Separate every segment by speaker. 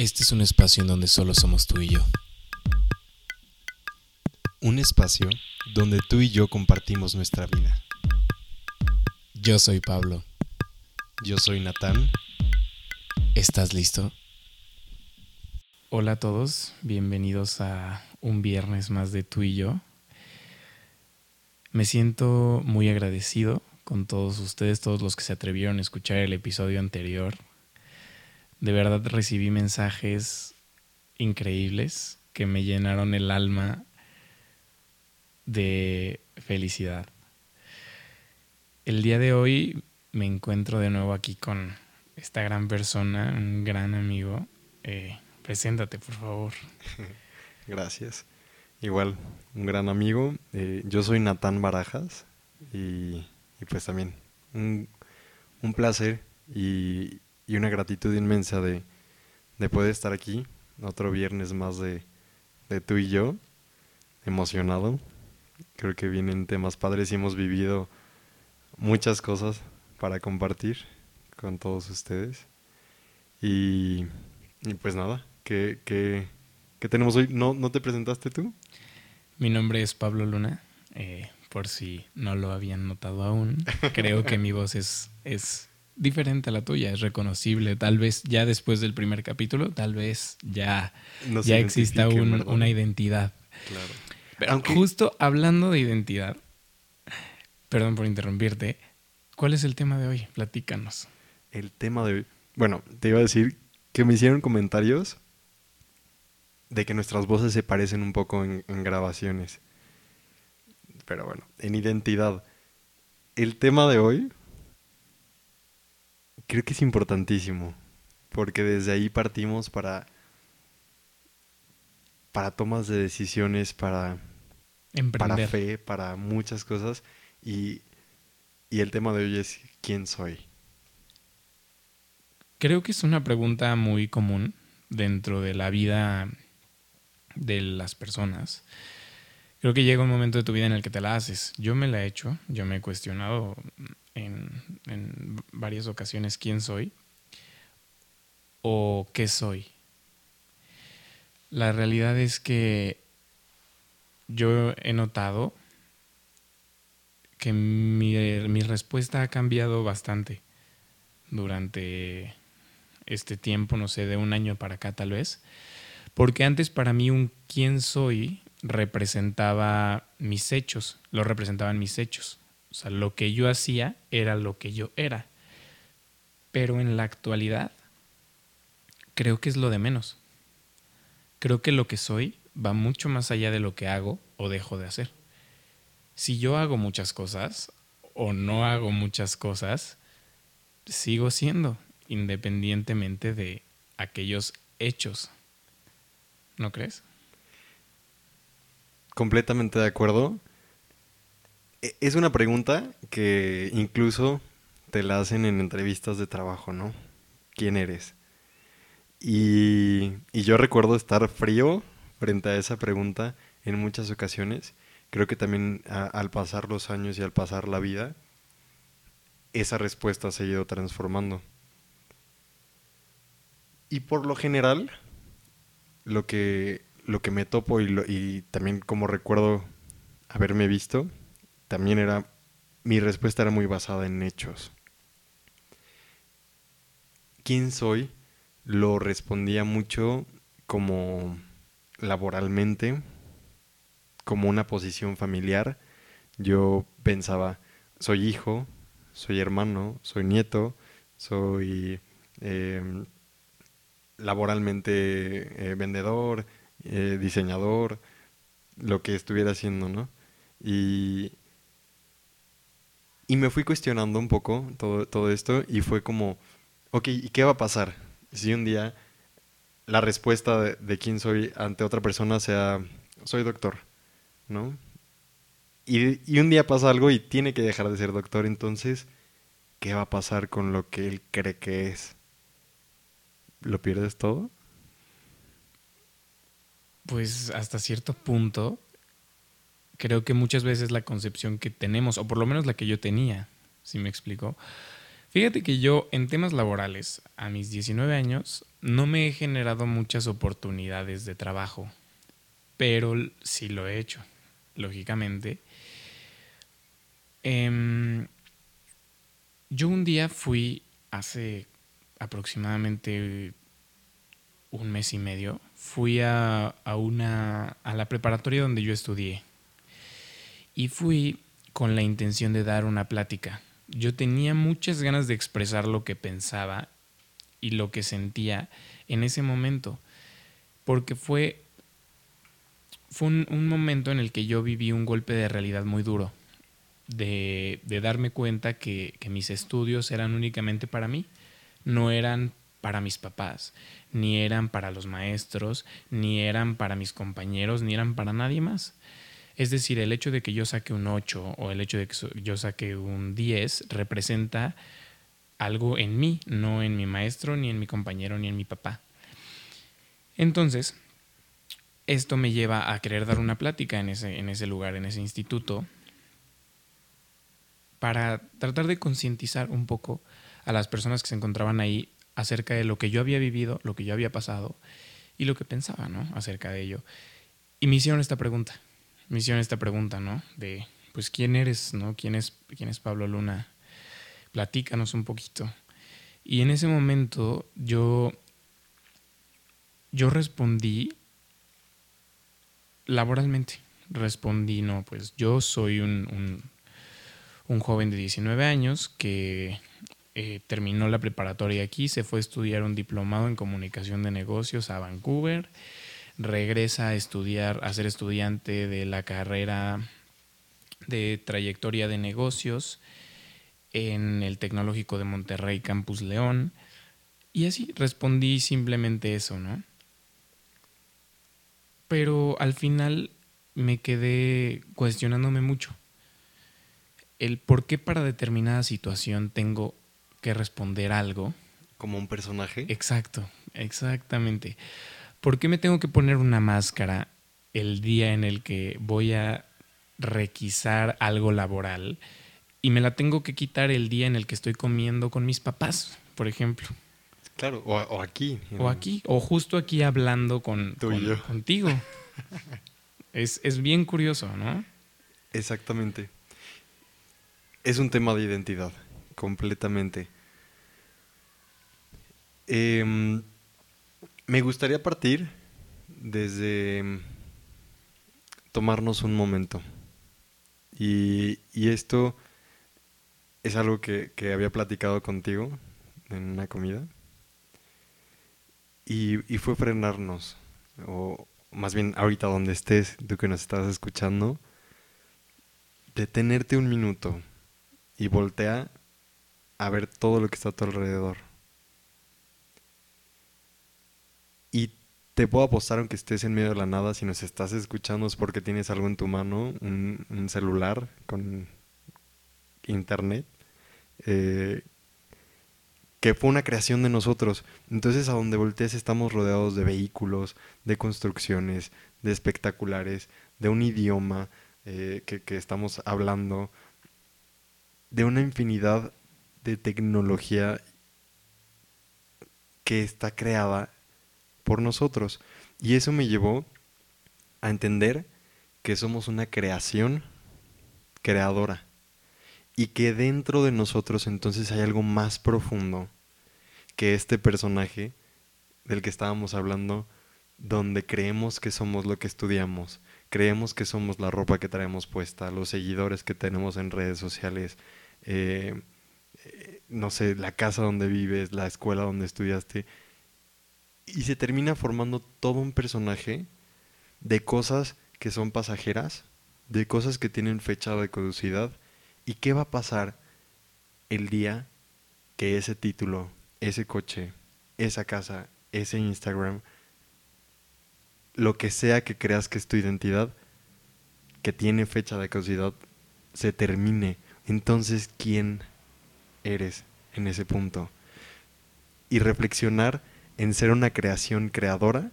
Speaker 1: Este es un espacio en donde solo somos tú y yo.
Speaker 2: Un espacio donde tú y yo compartimos nuestra vida.
Speaker 1: Yo soy Pablo.
Speaker 2: Yo soy Natán.
Speaker 1: ¿Estás listo?
Speaker 3: Hola a todos, bienvenidos a un viernes más de tú y yo. Me siento muy agradecido con todos ustedes, todos los que se atrevieron a escuchar el episodio anterior. De verdad recibí mensajes increíbles que me llenaron el alma de felicidad. El día de hoy me encuentro de nuevo aquí con esta gran persona, un gran amigo. Eh, preséntate, por favor.
Speaker 2: Gracias. Igual, un gran amigo. Eh, yo soy Natán Barajas y, pues también un, un placer y, y, una gratitud inmensa de, de, poder estar aquí otro viernes más de, de tú y yo. Emocionado. Creo que vienen temas padres y hemos vivido muchas cosas para compartir con todos ustedes. Y, y pues nada, ¿qué, qué, qué tenemos hoy? ¿No, ¿No te presentaste tú?
Speaker 3: Mi nombre es Pablo Luna, eh, por si no lo habían notado aún. Creo que mi voz es, es diferente a la tuya, es reconocible. Tal vez ya después del primer capítulo, tal vez ya,
Speaker 2: Nos
Speaker 3: ya exista un, una identidad.
Speaker 2: Claro.
Speaker 3: Pero
Speaker 2: Aunque-
Speaker 3: justo hablando de identidad, perdón por interrumpirte, ¿cuál es el tema de hoy? Platícanos.
Speaker 2: El tema de hoy. Bueno, te iba a decir que me hicieron comentarios de que nuestras voces se parecen un poco en, en grabaciones. Pero bueno, en identidad. El tema de hoy creo que es importantísimo. Porque desde ahí partimos para. para tomas de decisiones, para para fe, para muchas cosas. Y, y el tema de hoy es ¿quién soy?
Speaker 3: Creo que es una pregunta muy común dentro de la vida de las personas. Creo que llega un momento de tu vida en el que te la haces. Yo me la he hecho, yo me he cuestionado en, en varias ocasiones quién soy o qué soy. La realidad es que yo he notado que mi, mi respuesta ha cambiado bastante durante este tiempo, no sé, de un año para acá tal vez. Porque antes para mí un quién soy representaba mis hechos, lo representaban mis hechos. O sea, lo que yo hacía era lo que yo era. Pero en la actualidad creo que es lo de menos. Creo que lo que soy va mucho más allá de lo que hago o dejo de hacer. Si yo hago muchas cosas o no hago muchas cosas, sigo siendo, independientemente de aquellos hechos. ¿No crees?
Speaker 2: Completamente de acuerdo. E- Es una pregunta que incluso te la hacen en entrevistas de trabajo, ¿no? ¿Quién eres? Y, yo recuerdo estar frío frente a esa pregunta en muchas ocasiones. Creo que también al pasar los años y al pasar la vida, esa respuesta se ha ido transformando. Y por lo general, lo que, lo que me topo y, lo- y también como recuerdo haberme visto, también era, mi respuesta era muy basada en hechos. ¿Quién soy? Lo respondía mucho como laboralmente, como una posición familiar. Yo pensaba, soy hijo, soy hermano, soy nieto, soy em, laboralmente eh, vendedor, eh, diseñador, lo que estuviera haciendo, ¿no? Y, y me fui cuestionando un poco todo, todo esto y fue como, ok, ¿y qué va a pasar si un día la respuesta de, de quién soy ante otra persona sea, soy doctor, ¿no? Y, y un día pasa algo y tiene que dejar de ser doctor, entonces, ¿qué va a pasar con lo que él cree que es? ¿Lo pierdes todo?
Speaker 3: Pues hasta cierto punto, creo que muchas veces la concepción que tenemos, o por lo menos la que yo tenía, si me explico, Fíjate que yo en temas laborales, a mis 19 años, no me he generado muchas oportunidades de trabajo, pero sí lo he hecho, lógicamente. Em, yo un día fui hace aproximadamente un mes y medio, fui a, a, una, a la preparatoria donde yo estudié y fui con la intención de dar una plática. Yo tenía muchas ganas de expresar lo que pensaba y lo que sentía en ese momento, porque fue, fue un, momento en el que yo viví un golpe de realidad muy duro, de, de darme cuenta que, que mis estudios eran únicamente para mí, no eran para mis papás, ni eran para los maestros, ni eran para mis compañeros, ni eran para nadie más. Es decir, el hecho de que yo saque un 8 o el hecho de que yo saque un 10 representa algo en mí, no en mi maestro, ni en mi compañero, ni en mi papá. Entonces, esto me lleva a querer dar una plática en ese, en ese lugar, en ese instituto, para tratar de concientizar un poco a las personas que se encontraban ahí acerca de lo que yo había vivido, lo que yo había pasado y lo que pensaba, ¿no? Acerca de ello. Y me hicieron esta pregunta me hicieron esta pregunta, ¿no? De, pues, ¿quién eres, no? ¿Quién es, quién es Pablo Luna? Platícanos un poquito. Y en ese momento yo, yo respondí laboralmente. Respondí, no, pues yo soy un, un, joven de 19 años que eh, terminó la preparatoria aquí, se fue a estudiar un diplomado en comunicación de negocios a Vancouver regresa a estudiar, a ser estudiante de la carrera de trayectoria de negocios en el Tecnológico de Monterrey Campus León. Y así respondí simplemente eso, ¿no? Pero al final me quedé cuestionándome mucho. El por qué para determinada situación tengo que responder algo.
Speaker 2: Como un personaje.
Speaker 3: Exacto, exactamente. ¿por qué me tengo que poner una máscara el día en el que voy a requisar algo laboral y me la tengo que quitar el día en el que estoy comiendo con mis papás, por ejemplo?
Speaker 2: Claro, o, aquí.
Speaker 3: O aquí, o justo aquí hablando con, contigo. es, es bien curioso, ¿no?
Speaker 2: Exactamente. Es un tema de identidad, completamente. Eh, me gustaría partir desde mm, tomarnos un momento. Y, esto es algo que, había platicado contigo en una comida. Y, y, fue frenarnos, o más bien ahorita donde estés, tú que nos estás escuchando, detenerte un minuto y voltea a ver todo lo que está a tu alrededor Y te puedo apostar, aunque estés en medio de la nada, si nos estás escuchando es porque tienes algo en tu mano, un, celular con internet, eh, que fue una creación de nosotros. Entonces, a donde voltees estamos rodeados de vehículos, de construcciones, de espectaculares, de un idioma eh, que, que estamos hablando, de una infinidad tecnología que está creada por nosotros. Y eso me llevó a entender que somos una creación creadora y que dentro de nosotros entonces hay algo más profundo que este personaje del que estábamos hablando, donde creemos que somos lo que estudiamos, creemos que somos la ropa que traemos puesta, los seguidores que tenemos en redes sociales, eh, no sé, la casa donde vives, la escuela donde estudiaste, y se termina formando todo un personaje de cosas que son pasajeras, de cosas que tienen fecha de caducidad. ¿Y qué va a pasar el día que ese título, ese coche, esa casa, ese Instagram, lo que sea que creas que es tu identidad, que tiene fecha de caducidad, se termine? Entonces, ¿quién eres en ese punto? Y reflexionar en ser una creación creadora,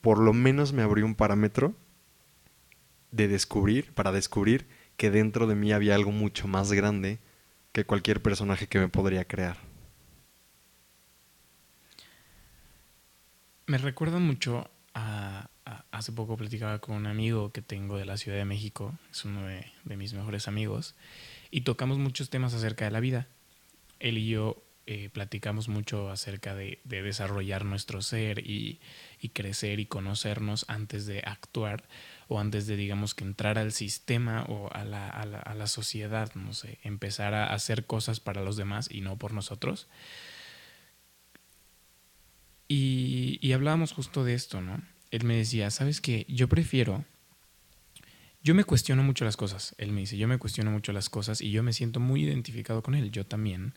Speaker 2: por lo menos me abrió un parámetro de descubrir, para descubrir que dentro de mí había algo mucho más grande que cualquier personaje que me podría crear.
Speaker 3: Me recuerda mucho a, Hace poco platicaba con un amigo que tengo de la Ciudad de México, es uno de, mis mejores amigos, y tocamos muchos temas acerca de la vida. Él y yo eh, platicamos mucho acerca de, de desarrollar nuestro ser y, crecer y conocernos antes de actuar o antes de, digamos, que entrar al sistema o a la, sociedad, no sé, empezar a hacer cosas para los demás y no por nosotros. Y hablábamos justo de esto, ¿no? Él me decía, ¿sabes qué? Yo prefiero... Yo me cuestiono mucho las cosas. Él me dice, yo me cuestiono mucho las cosas y yo me siento muy identificado con él, yo también.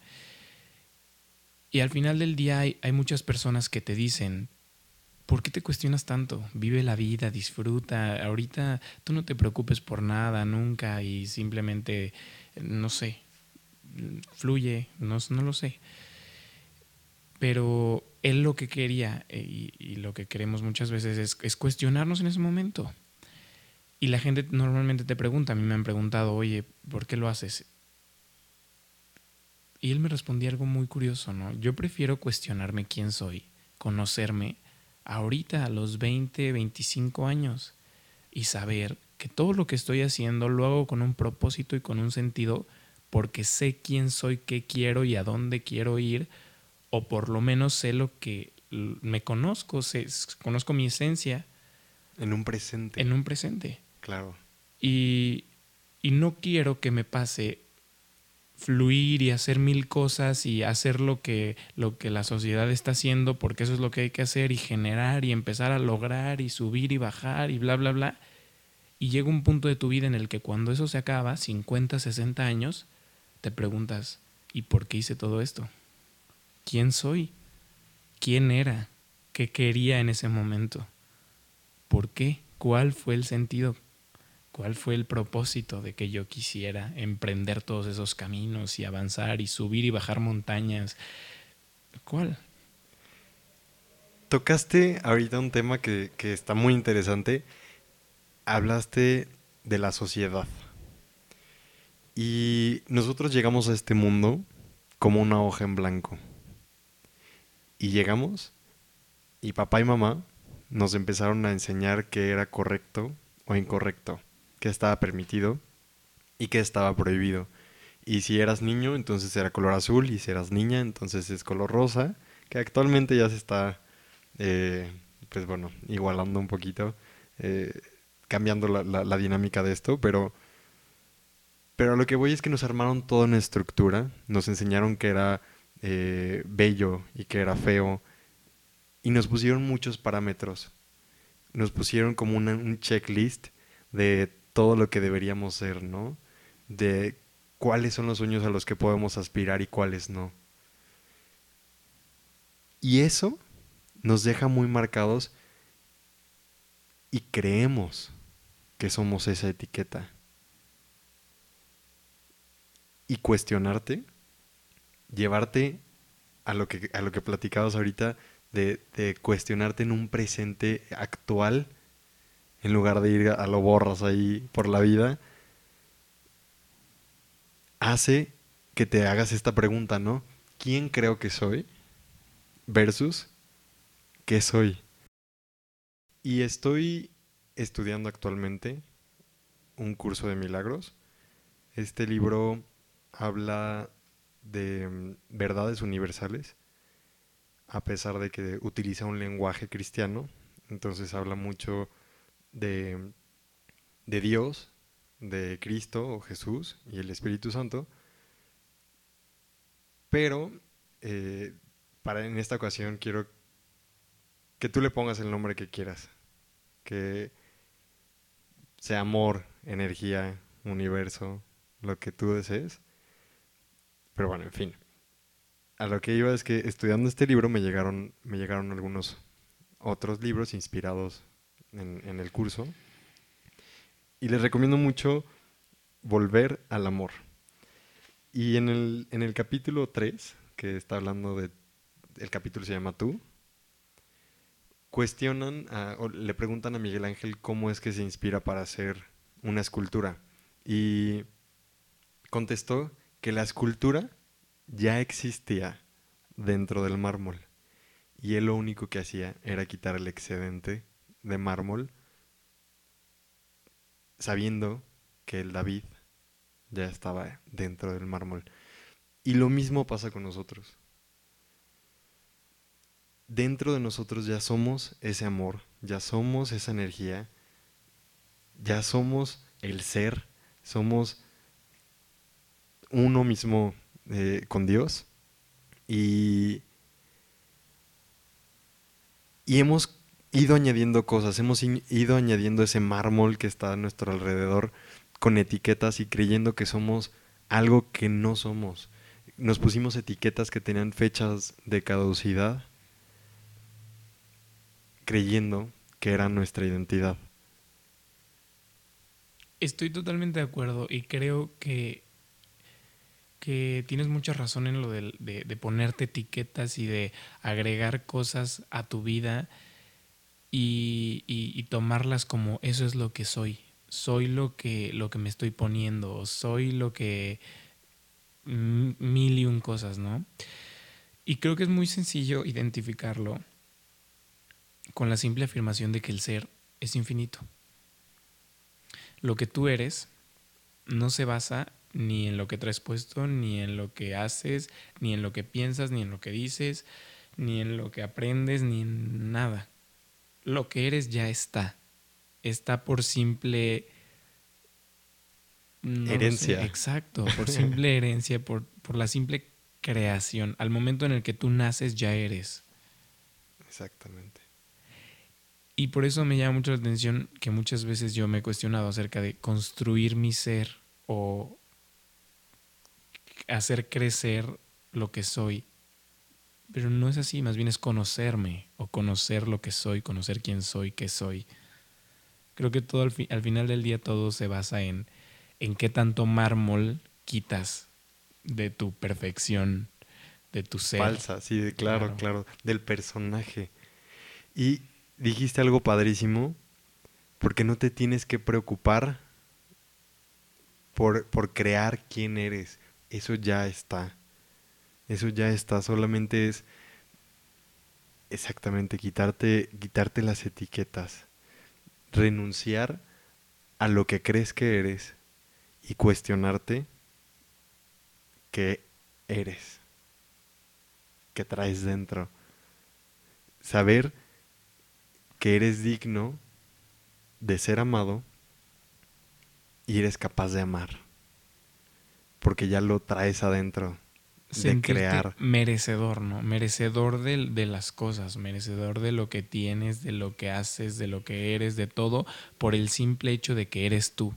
Speaker 3: Y al final del día hay, hay muchas personas que te dicen, ¿por qué te cuestionas tanto? Vive la vida, disfruta. Ahorita tú no te preocupes por nada, nunca, y simplemente, no sé, fluye, no, no lo sé. Pero él lo que quería eh, y, lo que queremos muchas veces es, es cuestionarnos en ese momento. Y la gente normalmente te pregunta, a mí me han preguntado, oye, ¿por qué lo haces? Y él me respondía algo muy curioso, ¿no? Yo prefiero cuestionarme quién soy, conocerme ahorita a los 20, 25 años y saber que todo lo que estoy haciendo lo hago con un propósito y con un sentido porque sé quién soy, qué quiero y a dónde quiero ir o por lo menos sé lo que me conozco, sé, conozco mi esencia
Speaker 2: En un presente.
Speaker 3: en un presente.
Speaker 2: Claro.
Speaker 3: Y, y no quiero que me pase fluir y hacer mil cosas y hacer lo que, lo que la sociedad está haciendo porque eso es lo que hay que hacer y generar y empezar a lograr y subir y bajar y bla, bla, bla. Y llega un punto de tu vida en el que cuando eso se acaba, 50, 60 años, te preguntas, ¿y por qué hice todo esto? ¿Quién soy? ¿Quién era? ¿Qué quería en ese momento? ¿Por qué? ¿Cuál fue el sentido? ¿Cuál fue el propósito de que yo quisiera emprender todos esos caminos y avanzar y subir y bajar montañas? ¿Cuál?
Speaker 2: Tocaste ahorita un tema que, que está muy interesante. Hablaste de la sociedad. Y nosotros llegamos a este mundo como una hoja en blanco. Y llegamos y papá y mamá nos empezaron a enseñar qué era correcto o incorrecto, qué estaba permitido y qué estaba prohibido. Y si eras niño, entonces era color azul, y si eras niña, entonces es color rosa, que actualmente ya se está, eh, pues bueno, igualando un poquito, eh, cambiando la, dinámica de esto, pero, pero a lo que voy es que nos armaron toda una estructura, nos enseñaron que era eh, bello y que era feo, y nos pusieron muchos parámetros, nos pusieron como una- un checklist de todo lo que deberíamos ser, ¿no? De cuáles son los sueños a los que podemos aspirar y cuáles no. Y eso nos deja muy marcados y creemos que somos esa etiqueta. Y cuestionarte, llevarte a lo que, a lo que platicabas ahorita, de, de cuestionarte en un presente actual, en lugar de ir a lo borras ahí por la vida, hace que te hagas esta pregunta, ¿no? ¿Quién creo que soy? Versus, ¿qué soy? Y estoy estudiando actualmente un curso de milagros. Este libro habla de mm, verdades universales, a pesar de que utiliza un lenguaje cristiano. Entonces habla mucho de, de Dios, de Cristo o Jesús y el Espíritu Santo. Pero eh, para en esta ocasión quiero que tú le pongas el nombre que quieras. Que sea amor, energía, universo, lo que tú desees. Pero bueno, en fin. A lo que iba es que estudiando este libro me llegaron, me llegaron algunos otros libros inspirados en, en el curso. Y les recomiendo mucho Volver al Amor. Y en el, en el capítulo 3, que está hablando de... El capítulo se llama Tú. Cuestionan, a- o le preguntan a Miguel Ángel cómo es que se inspira para hacer una escultura. Y contestó que la escultura ya existía dentro del mármol. y él lo único que hacía era quitar el excedente de mármol, sabiendo que el David ya estaba dentro del mármol. Y lo mismo pasa con nosotros. Dentro de nosotros ya somos ese amor, ya somos esa energía, ya somos el ser, somos uno mismo eh, con Dios. Y, y hemos ido añadiendo cosas, hemos ido añadiendo ese mármol que está a nuestro alrededor con etiquetas y creyendo que somos algo que no somos. Nos pusimos etiquetas que tenían fechas de caducidad creyendo que era nuestra identidad.
Speaker 3: Estoy totalmente de acuerdo y creo que, que tienes mucha razón en lo de, de, ponerte etiquetas y de agregar cosas a tu vida y, y, tomarlas como eso es lo que soy. Soy lo que, lo que me estoy poniendo, soy lo que... mil y un cosas, ¿no? Y creo que es muy sencillo identificarlo con la simple afirmación de que el ser es infinito. Lo que tú eres no se basa ni en lo que traes puesto, ni en lo que haces, ni en lo que piensas, ni en lo que dices, ni en lo que aprendes, ni en nada. Lo que eres ya está. Está por simple...
Speaker 2: herencia.
Speaker 3: exacto, por simple herencia, por, por la simple creación. Al momento en el que tú naces ya eres.
Speaker 2: Exactamente.
Speaker 3: Y por eso me llama mucho la atención que muchas veces yo me he cuestionado acerca de construir mi ser o hacer crecer lo que soy. Pero no es así, más bien es conocerme o conocer lo que soy, conocer quién soy, qué soy. Creo que todo al, final del día todo se basa en, en qué tanto mármol quitas de tu perfección, de tu ser.
Speaker 2: Falsa, sí, claro, claro, del personaje. Y dijiste algo padrísimo, porque no te tienes que preocupar por, por crear quién eres. Eso ya está. Eso ya está. Solamente es exactamente quitarte, quitarte las etiquetas. Renunciar a lo que crees que eres y cuestionarte qué eres, qué traes dentro. Saber que eres digno de ser amado y eres capaz de amar. Porque ya lo traes adentro. de crear.
Speaker 3: Merecedor, ¿no? Merecedor de, de, las cosas, merecedor de lo que tienes, de lo que haces, de lo que eres, de todo, por el simple hecho de que eres tú.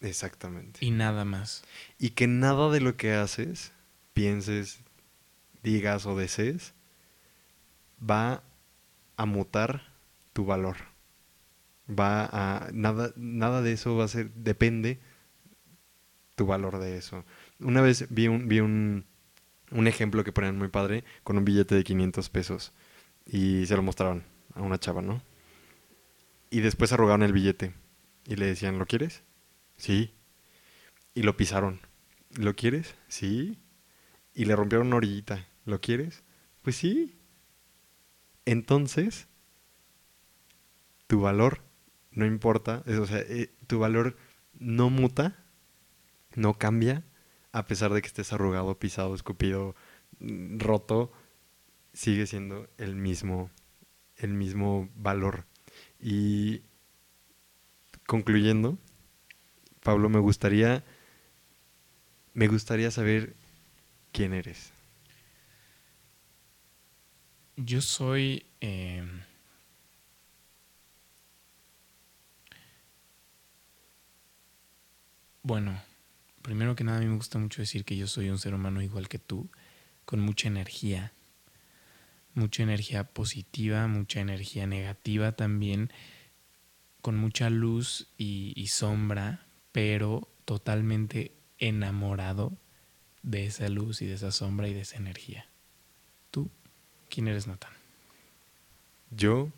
Speaker 2: Exactamente.
Speaker 3: Y nada más.
Speaker 2: Y que nada de lo que haces, pienses, digas o desees, va a mutar tu valor. Va a. Nada, nada de eso va a ser. Depende tu valor de eso. Una vez vi un, vi un, un ejemplo que ponían muy padre con un billete de 500 pesos. Y se lo mostraron a una chava, ¿no? Y después arrugaron el billete. Y le decían, ¿lo quieres? Sí. Y lo pisaron. ¿Lo quieres? Sí. Y le rompieron una orillita. ¿Lo quieres? Pues sí. Entonces, tu valor no importa, o sea, eh, tu valor no muta, no cambia, a pesar de que estés arrugado, pisado, escupido, mm, roto, sigue siendo el mismo, el mismo valor. Y concluyendo, Pablo, me gustaría, me gustaría saber quién eres.
Speaker 3: Yo soy eh, Bueno, primero que nada a mí me gusta mucho decir que yo soy un ser humano igual que tú, con mucha energía, mucha energía positiva, mucha energía negativa también, con mucha luz y, sombra, pero totalmente enamorado de esa luz y de esa sombra y de esa energía. ¿Tú quién eres, Nathan?
Speaker 2: Yo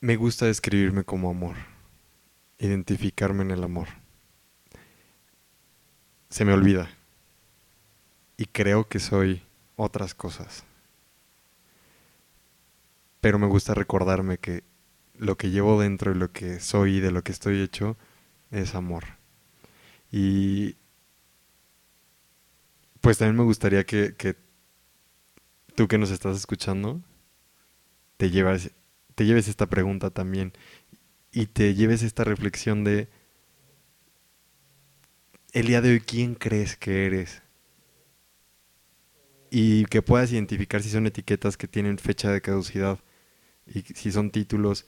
Speaker 2: me gusta describirme como amor identificarme en el amor. Se me olvida. Y creo que soy otras cosas. pero me gusta recordarme que lo que llevo dentro y lo que soy y de lo que estoy hecho es amor. Y pues también me gustaría que, que tú que nos estás escuchando te llevas, te lleves esta pregunta también y te lleves esta reflexión de el día de hoy quién crees que eres y que puedas identificar si son etiquetas que tienen fecha de caducidad y si son títulos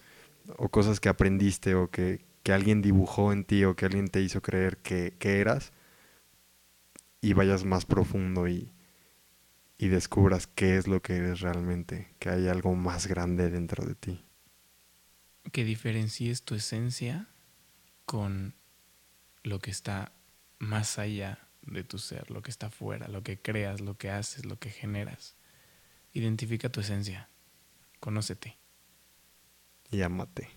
Speaker 2: o cosas que aprendiste o que, que alguien dibujó en ti o que alguien te hizo creer que, que eras y vayas más profundo y, y descubras qué es lo que eres realmente, que hay algo más grande dentro de ti.
Speaker 3: Que diferencies tu esencia con lo que está más allá de tu ser, lo que está fuera, lo que creas, lo que haces, lo que generas. Identifica tu esencia, conócete.
Speaker 2: Y amate.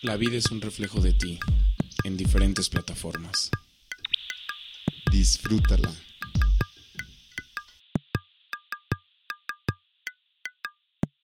Speaker 1: La vida es un reflejo de ti en diferentes plataformas.
Speaker 4: Disfrútala.